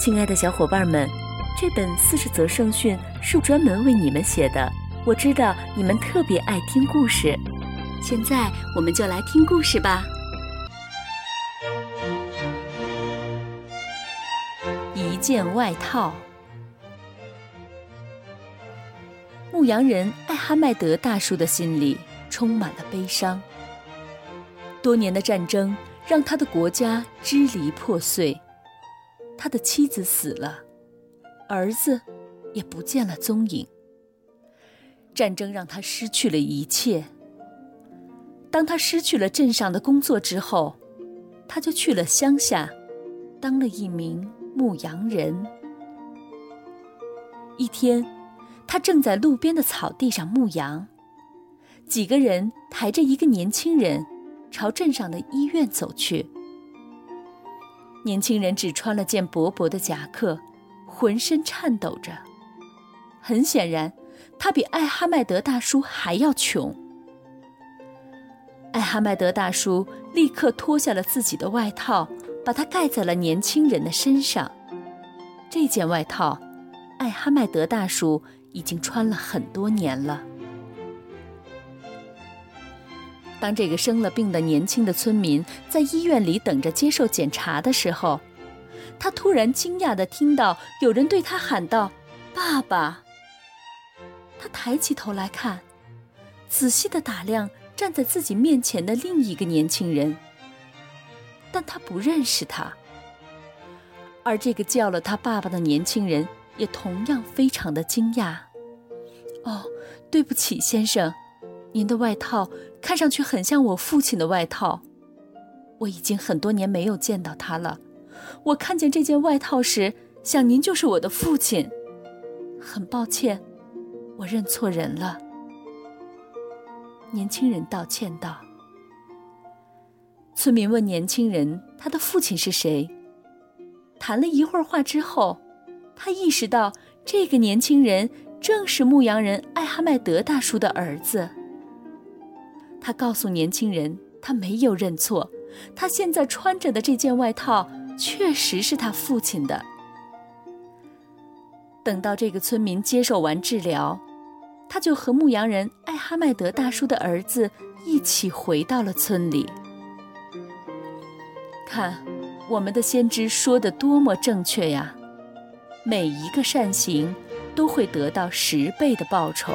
亲爱的小伙伴们，这本四十则圣训是专门为你们写的。我知道你们特别爱听故事，现在我们就来听故事吧。一件外套。牧羊人艾哈迈德大叔的心里充满了悲伤。多年的战争让他的国家支离破碎。他的妻子死了，儿子也不见了踪影。战争让他失去了一切。当他失去了镇上的工作之后，他就去了乡下，当了一名牧羊人。一天，他正在路边的草地上牧羊，几个人抬着一个年轻人，朝镇上的医院走去。年轻人只穿了件薄薄的夹克，浑身颤抖着。很显然，他比艾哈迈德大叔还要穷。艾哈迈德大叔立刻脱下了自己的外套，把它盖在了年轻人的身上。这件外套，艾哈迈德大叔已经穿了很多年了。当这个生了病的年轻的村民在医院里等着接受检查的时候，他突然惊讶地听到有人对他喊道：“爸爸！”他抬起头来看，仔细地打量站在自己面前的另一个年轻人，但他不认识他。而这个叫了他爸爸的年轻人也同样非常的惊讶。“哦，对不起，先生。”您的外套看上去很像我父亲的外套，我已经很多年没有见到他了。我看见这件外套时，想您就是我的父亲。很抱歉，我认错人了。年轻人道歉道。村民问年轻人他的父亲是谁，谈了一会儿话之后，他意识到这个年轻人正是牧羊人艾哈迈德大叔的儿子。他告诉年轻人，他没有认错，他现在穿着的这件外套确实是他父亲的。等到这个村民接受完治疗，他就和牧羊人艾哈迈德大叔的儿子一起回到了村里。看，我们的先知说的多么正确呀！每一个善行都会得到十倍的报酬。